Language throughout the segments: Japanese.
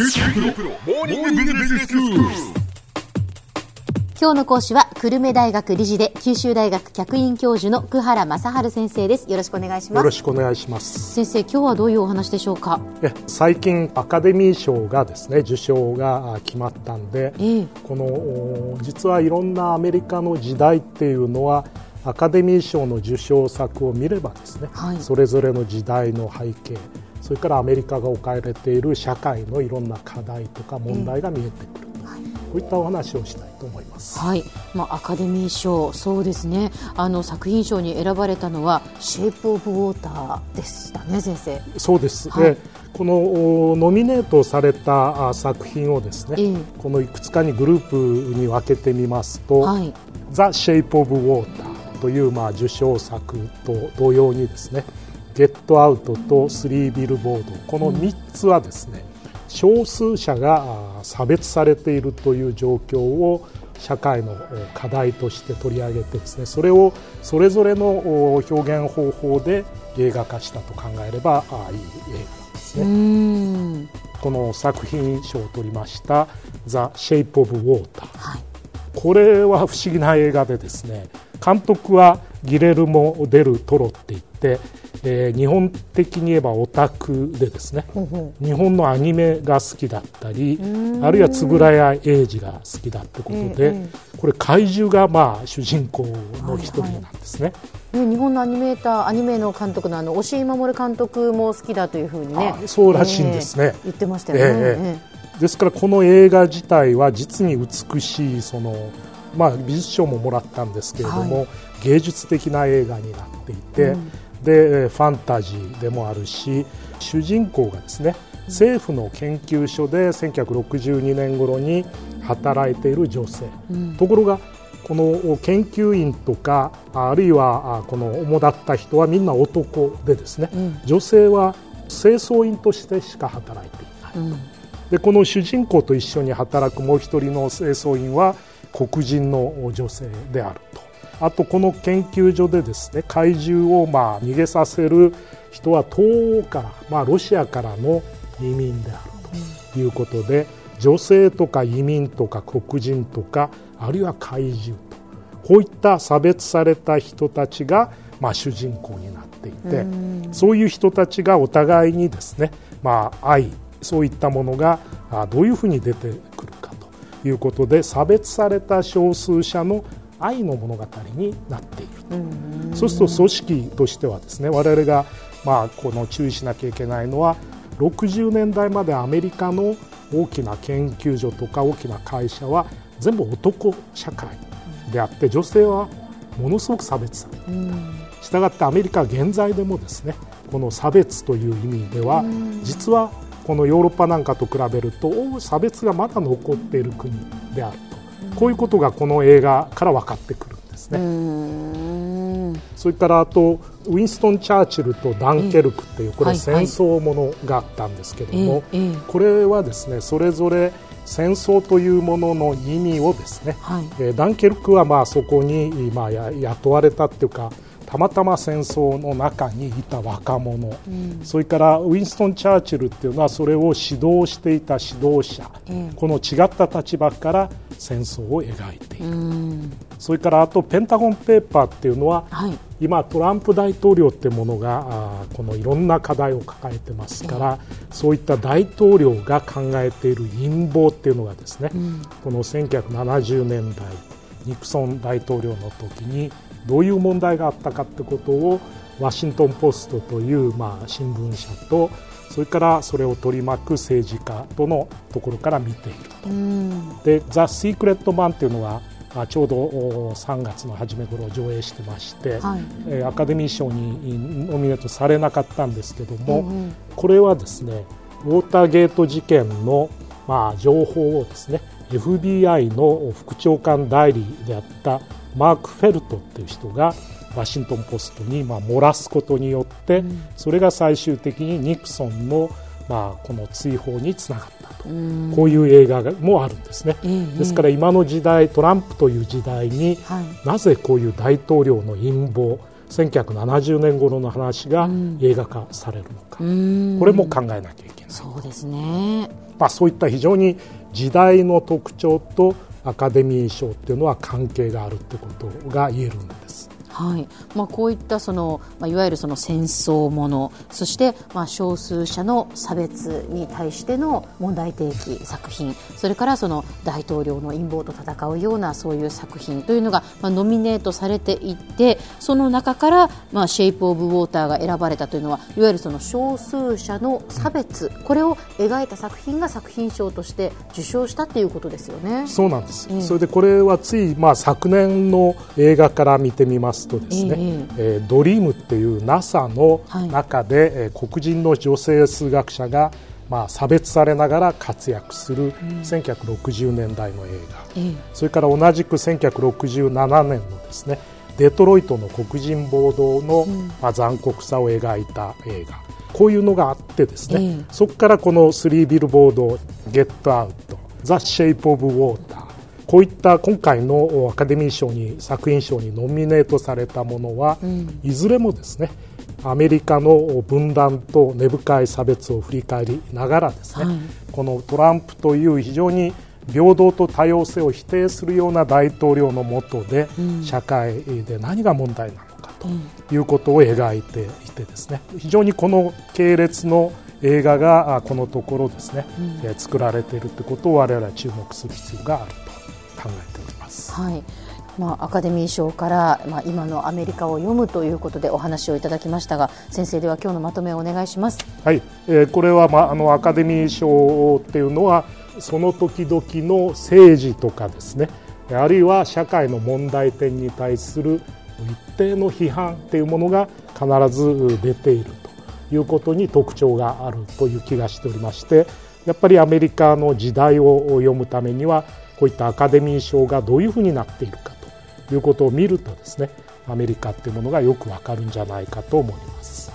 今日の講師は久留米大学理事で九州大学客員教授の久原正治先生です。よろしくお願いします。よろしくお願いします。先生今日はどういうお話でしょうか？え最近アカデミー賞がですね受賞が決まったんで、ええ。このお実はいろんなアメリカの時代っていうのはアカデミー賞の受賞作を見ればですね、はい。それぞれの時代の背景それからアメリカが置かれている社会のいろんな課題とか問題が見えてくる。と、こういったお話をしたいと思います。はい、まあ、アカデミー賞、そうですね、あの作品賞に選ばれたのは、シェイプ・オブ・ウォーターでしたね、先生。そうです、はい。でこのおノミネートされたあ作品をですね、ええ。このいくつかにグループに分けてみますと、はい、ザ・シェイプ・オブ・ウォーターというまあ受賞作と同様にですね、ゲット・アウトとスリー・ビルボード、この3つはですね、少数者があ差別されているという状況を社会のお課題として取り上げてですね、それをそれぞれのお表現方法で映画化したと考えればあいい映画なんですね。ん、この作品賞を取りました「ザ・シェイプ・オブ・ウォーター」はい、これは不思議な映画でですね監督はギレルモ・デル・トロって言えー日本的に言えばオタクでですね。日本のアニメが好きだったりあるいは円谷英二が好きだってことで、ええこれ怪獣がまあ主人公の一人なんですね。うね日本のアニメーター、アニメの監督のあの押井守監督も好きだというふうにね。あ、そうらしいんですね。ええ言ってましたよね。ええですからこの映画自体は実に美しいその、まあ、美術賞ももらったんですけれども、は芸術的な映画になっていて、でえーファンタジーでもあるし主人公がですね政府の研究所で1962年頃に働いている女性、ところがこの研究員とかあるいはあこの主だった人はみんな男でですね、うん。女性は清掃員としてしか働いていない。うん。でこの主人公と一緒に働くもう一人の清掃員は黒人の女性であるとあとこの研究所でですね怪獣をまあ逃げさせる人は東欧から、まあ、ロシアからの移民であるということで、女性とか移民とか黒人とかあるいは怪獣とこういった差別された人たちが、まあ、主人公になっていて、そういう人たちがお互いにですね、まあ、愛そういったものがあどういうふうに出てくるかということで差別された少数者の愛の物語になっていると。そうすると組織としてはですね我々がまあこの注意しなきゃいけないのは60年代までアメリカの大きな研究所とか大きな会社は全部男社会であって女性はものすごく差別。されていた。したがってアメリカは現在でもですねこの差別という意味では実はこのヨーロッパなんかと比べるとお差別がまだ残っている国である。とこういうことがこの映画から分かってくるんですね。うん。それからあとウィンストン・チャーチルとダンケルクっていうこれ戦争ものがあったんですけどもこれはですねそれぞれ戦争というものの意味をですねはい。えーダンケルクはまあそこにまあや雇われたっていうかたまたま戦争の中にいた若者、それからウィンストン・チャーチルっていうのはそれを指導していた指導者、ええ。この違った立場から戦争を描いている、うん。それからあとペンタゴン・ペーパーっていうのは、はい。今トランプ大統領ってものがこのいろんな課題を抱えてますから、そういった大統領が考えている陰謀っていうのがですね、この1970年代ニクソン大統領の時にどういう問題があったかってことをワシントン・ポストというまあ新聞社とそれからそれを取り巻く政治家とのところから見ていると。うん。で「ザ・シークレット・マン」っていうのがあちょうどお3月の初め頃上映してまして、はい。えーアカデミー賞にノミネートされなかったんですけども、うんうん。これはですねウォーターゲート事件の、まあ、情報をですね FBI の副長官代理であったマーク・フェルトっていう人がワシントン・ポストにまあ漏らすことによって、それが最終的にニクソンのまあこの追放につながったと、うん。こういう映画がもあるんですね。ええですから今の時代トランプという時代にはい。なぜこういう大統領の陰謀1970年頃の話が映画化されるのか、うん。これも考えなきゃいけない、そうですね。まあ、そういった非常に時代の特徴とアカデミー賞っていうのは関係があるってことが言えるんです。はい。まあ、こういったその、まあ、いわゆるその戦争ものそしてまあ少数者の差別に対しての問題提起作品それからその大統領の陰謀と戦うようなそういう作品というのが、まあ、ノミネートされていってその中から、まあ、シェイプ・オブ・ウォーターが選ばれたというのはいわゆるその少数者の差別これを描いた作品が作品賞として受賞したということですよね。そうなんです、ええそれでこれはつい、まあ、昨年の映画から見てみますとですね、ええ。ードリームっていう NASA のはい。中で、えー黒人の女性数学者が、まあ、差別されながら活躍する1960年代の映画、ええ。それから同じく1967年のですねデトロイトの黒人暴動の、まあ、残酷さを描いた映画。こういうのがあってですね、ええ。そこからこのスリービルボード、ゲットアウト、ザ・シェイプ・オブ・ウォーター、こういった今回のアカデミー賞に作品賞にノミネートされたものは、いずれもですねアメリカの分断と根深い差別を振り返りながらですね、はい。このトランプという非常に平等と多様性を否定するような大統領の下で、社会で何が問題なのかということを描いていてですね非常にこの系列の映画があこのところですね、えー作られているということを我々は注目する必要があると考えております。はいまあ、アカデミー賞から、まあ、今のアメリカを読むということでお話をいただきましたが先生では今日のまとめをお願いします。はい、えーこれは、まあ、あのアカデミー賞っていうのはその時々の政治とかですねあるいは社会の問題点に対する一定の批判っていうものが必ず出ているということに特徴があるという気がしておりましてやっぱりアメリカの時代を読むためにはこういったアカデミー賞がどういうふうになっているかということを見るとですねアメリカっていうものがよくわかるんじゃないかと思います。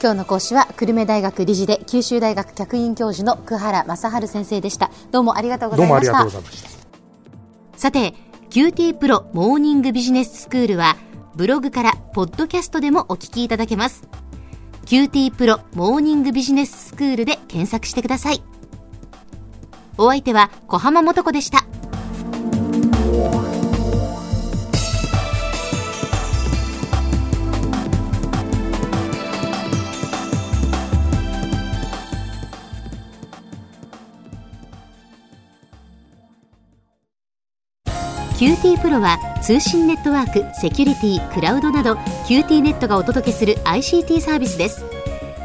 今日の講師は久留米大学理事で九州大学客員教授の久原正治先生でしたどうもありがとうございましたどうもありがとうございました。さて QT プロモーニングビジネススクールはブログからポッドキャストでもお聞きいただけます QT プロモーニングビジネススクールで検索してくださいお相手は小浜もとこでした。QT プロは通信ネットワーク、セキュリティ、クラウドなど QT ネットがお届けする ICT サービスです。